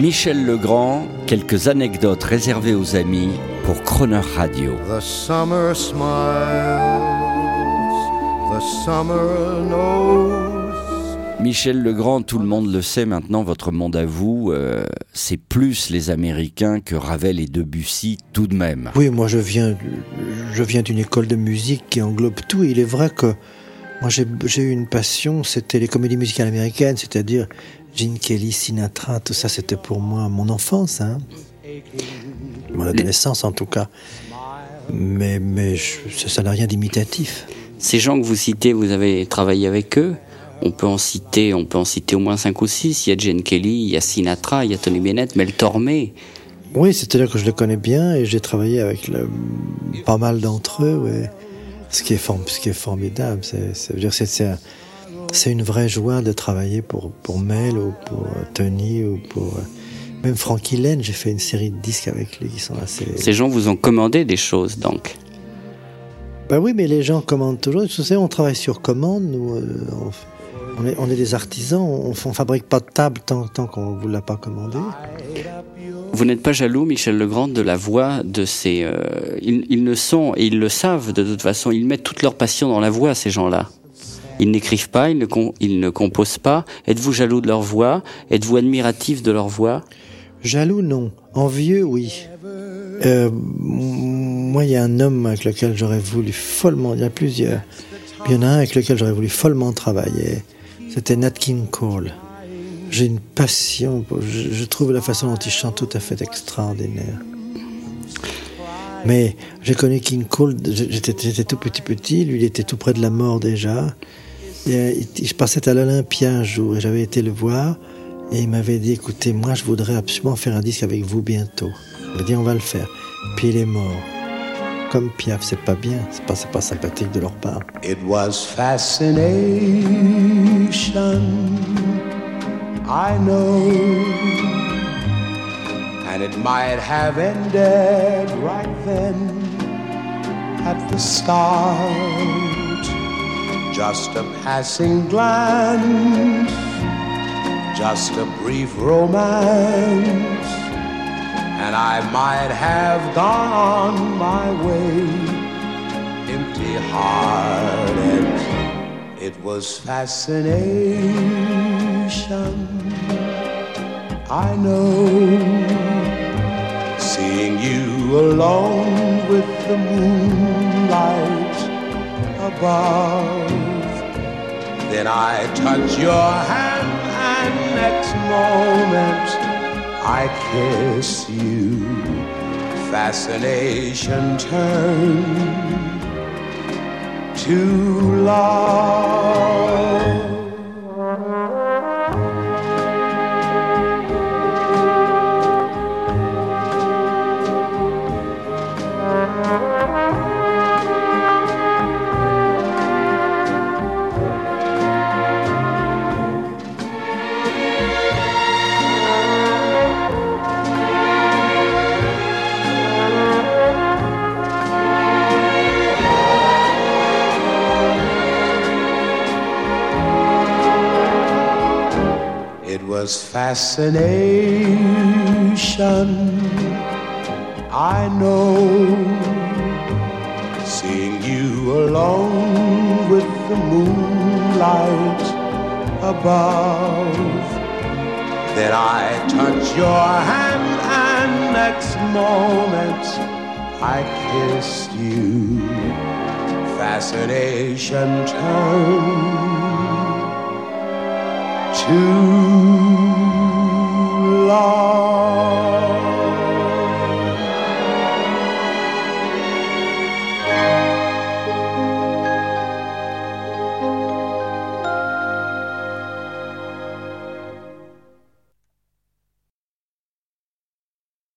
Michel Legrand, quelques anecdotes réservées aux amis pour Croner Radio. The summer smiles, the summer knows. Michel Legrand, tout le monde le sait maintenant, votre monde à vous, euh, c'est plus les Américains que Ravel et Debussy tout de même. Oui, moi je viens, je viens d'une école de musique qui englobe tout. Et il est vrai que moi j'ai j'ai eu une passion, c'était les comédies musicales américaines, c'est-à-dire Gene Kelly, Sinatra, tout ça c'était pour moi mon enfance, hein. mon adolescence en tout cas. Mais, mais je- ça n'a rien d'imitatif. Ces gens que vous citez, vous avez travaillé avec eux on peut en citer, on peut en citer au moins cinq ou six. Il y a Jane Kelly, il y a Sinatra, il y a Tony Bennett, Mel Tormé. Oui, c'est-à-dire que je les connais bien et j'ai travaillé avec le- pas mal d'entre eux. ouais. Ce, qui est form- ce qui est formidable, c'est c'est- c'est- c'est un- c'est une vraie joie de travailler pour, pour Mel ou pour euh, Tony ou pour euh, même Frankie Lane. J'ai fait une série de disques avec lui qui sont assez. Ces gens vous ont commandé des choses, donc. Bah oui, mais les gens commandent toujours. Vous savez, on travaille sur commande. Nous, euh, on, on est, on est des artisans. On, on fabrique pas de table tant, tant qu'on vous l'a pas commandé. Vous n'êtes pas jaloux, Michel Legrand, de la voix de ces... euh, ils, ils ne sont, et ils le savent de toute façon, ils mettent toute leur passion dans la voix, ces gens-là. Ils n'écrivent pas, ils ne, composent pas. Êtes-vous jaloux de leur voix? Êtes-vous admiratif de leur voix? Jaloux, non. Envieux, oui. Euh, moi, il y a un homme avec lequel j'aurais voulu follement. Il y a plusieurs. Il y en a un avec lequel j'aurais voulu follement travailler. C'était Nat King Cole. J'ai une passion. Je, je trouve la façon dont il chante tout à fait extraordinaire. Mais j'ai connu King Cole. J'étais tout petit petit. Lui, il était tout près de la mort déjà. Et, je passais à l'Olympia un jour et j'avais été le voir. Et il m'avait dit, écoutez, moi je voudrais absolument faire un disque avec vous bientôt. Il m'a dit, on va le faire. Puis il est mort. Comme Piaf, c'est pas bien, c'est pas, pas sympathique de leur part. It was fascination, I know. And it might have ended right then at the start. Just a passing glance, just a brief romance. And I might have gone on my way empty hearted. It was fascination. I know. Seeing you alone with the moonlight above. Then I touch your hand, and next moment I kiss you. Fascination turned to love. Was fascination. I know. Seeing you alone with the moonlight above. Then I touch your hand, and next moment I kissed you. Fascination turned to